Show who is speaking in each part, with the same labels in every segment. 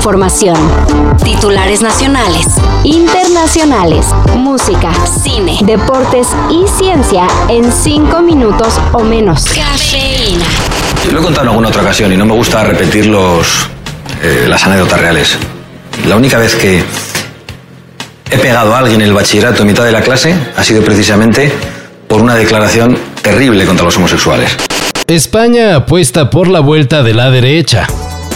Speaker 1: información. Titulares nacionales, internacionales, música, cine, deportes y ciencia en cinco minutos o menos. Cafeína.
Speaker 2: Lo he contado en alguna otra ocasión y no me gusta repetir los, eh, las anécdotas reales. La única vez que he pegado a alguien en el bachillerato en mitad de la clase ha sido precisamente por una declaración terrible contra los homosexuales.
Speaker 3: España apuesta por la vuelta de la derecha.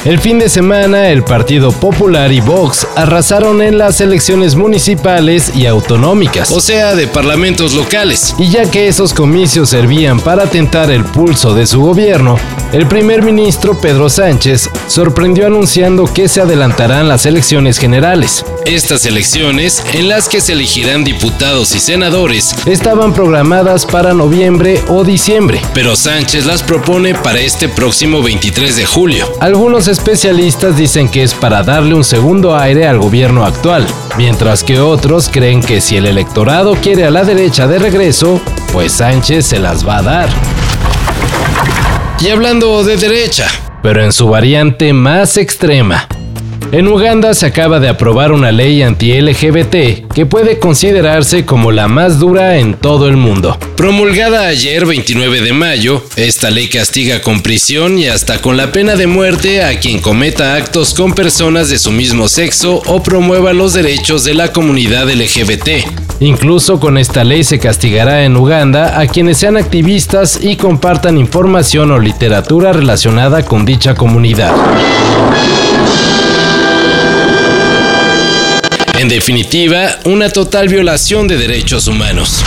Speaker 3: El fin de semana, el Partido Popular y Vox arrasaron en las elecciones municipales y autonómicas, o sea, de parlamentos locales. Y ya que esos comicios servían para tentar el pulso de su gobierno, el primer ministro Pedro Sánchez sorprendió anunciando que se adelantarán las elecciones generales. Estas elecciones, en las que se elegirán diputados y senadores, estaban programadas para noviembre o diciembre, pero Sánchez las propone para este próximo 23 de julio. Algunos especialistas dicen que es para darle un segundo aire al gobierno actual, mientras que otros creen que si el electorado quiere a la derecha de regreso, pues Sánchez se las va a dar. Y hablando de derecha, pero en su variante más extrema, en Uganda se acaba de aprobar una ley anti-LGBT que puede considerarse como la más dura en todo el mundo. Promulgada ayer 29 de mayo, esta ley castiga con prisión y hasta con la pena de muerte a quien cometa actos con personas de su mismo sexo o promueva los derechos de la comunidad LGBT. Incluso con esta ley se castigará en Uganda a quienes sean activistas y compartan información o literatura relacionada con dicha comunidad. En definitiva, una total violación de derechos humanos.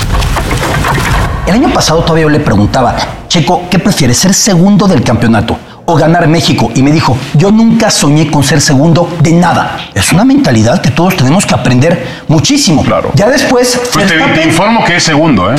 Speaker 4: El año pasado todavía yo le preguntaba, Checo, ¿qué prefieres, ser segundo del campeonato o ganar México? Y me dijo, yo nunca soñé con ser segundo de nada. Es una mentalidad que todos tenemos que aprender muchísimo.
Speaker 5: Claro.
Speaker 4: Ya después...
Speaker 5: Pues te, te informo que es segundo, ¿eh?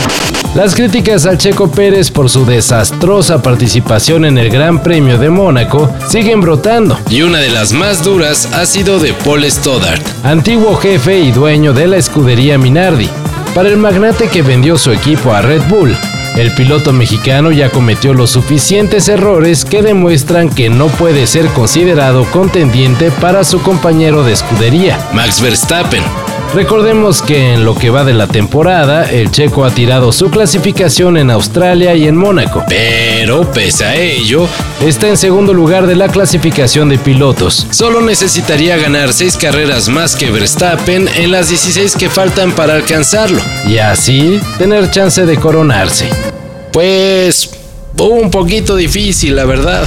Speaker 3: Las críticas al Checo Pérez por su desastrosa participación en el Gran Premio de Mónaco siguen brotando, y una de las más duras ha sido de Paul Stoddart, antiguo jefe y dueño de la escudería Minardi. Para el magnate que vendió su equipo a Red Bull, el piloto mexicano ya cometió los suficientes errores que demuestran que no puede ser considerado contendiente para su compañero de escudería, Max Verstappen. Recordemos que en lo que va de la temporada, el checo ha tirado su clasificación en Australia y en Mónaco, pero pese a ello, está en segundo lugar de la clasificación de pilotos. Solo necesitaría ganar 6 carreras más que Verstappen en las 16 que faltan para alcanzarlo, y así tener chance de coronarse. Pues un poquito difícil, la verdad.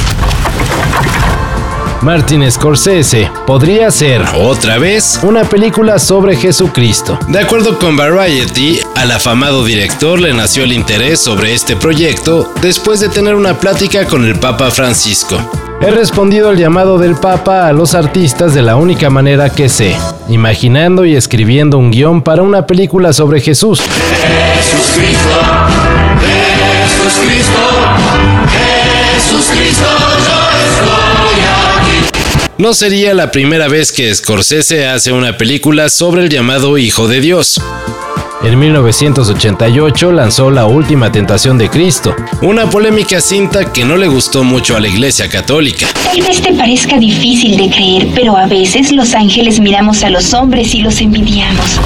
Speaker 3: Martin Scorsese podría hacer otra vez una película sobre Jesucristo. De acuerdo con Variety, al afamado director le nació el interés sobre este proyecto después de tener una plática con el Papa Francisco. He respondido al llamado del Papa a los artistas de la única manera que sé, imaginando y escribiendo un guion para una película sobre Jesús.
Speaker 6: Jesús
Speaker 3: No sería la primera vez que Scorsese hace una película sobre el llamado Hijo de Dios. En 1988 lanzó La Última Tentación de Cristo, una polémica cinta que no le gustó mucho a la Iglesia Católica.
Speaker 7: Tal vez te parezca difícil de creer, pero a veces los ángeles miramos a los hombres y los envidiamos.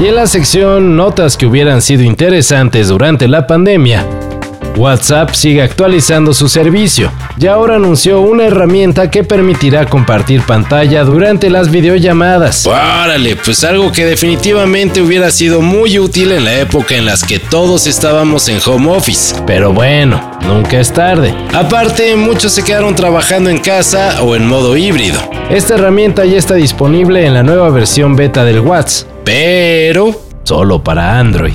Speaker 3: Y en la sección Notas que hubieran sido interesantes durante la pandemia, WhatsApp sigue actualizando su servicio y ahora anunció una herramienta que permitirá compartir pantalla durante las videollamadas. Órale, pues algo que definitivamente hubiera sido muy útil en la época en las que todos estábamos en home office. Pero bueno, nunca es tarde. Aparte, muchos se quedaron trabajando en casa o en modo híbrido. Esta herramienta ya está disponible en la nueva versión beta del WhatsApp, pero solo para Android.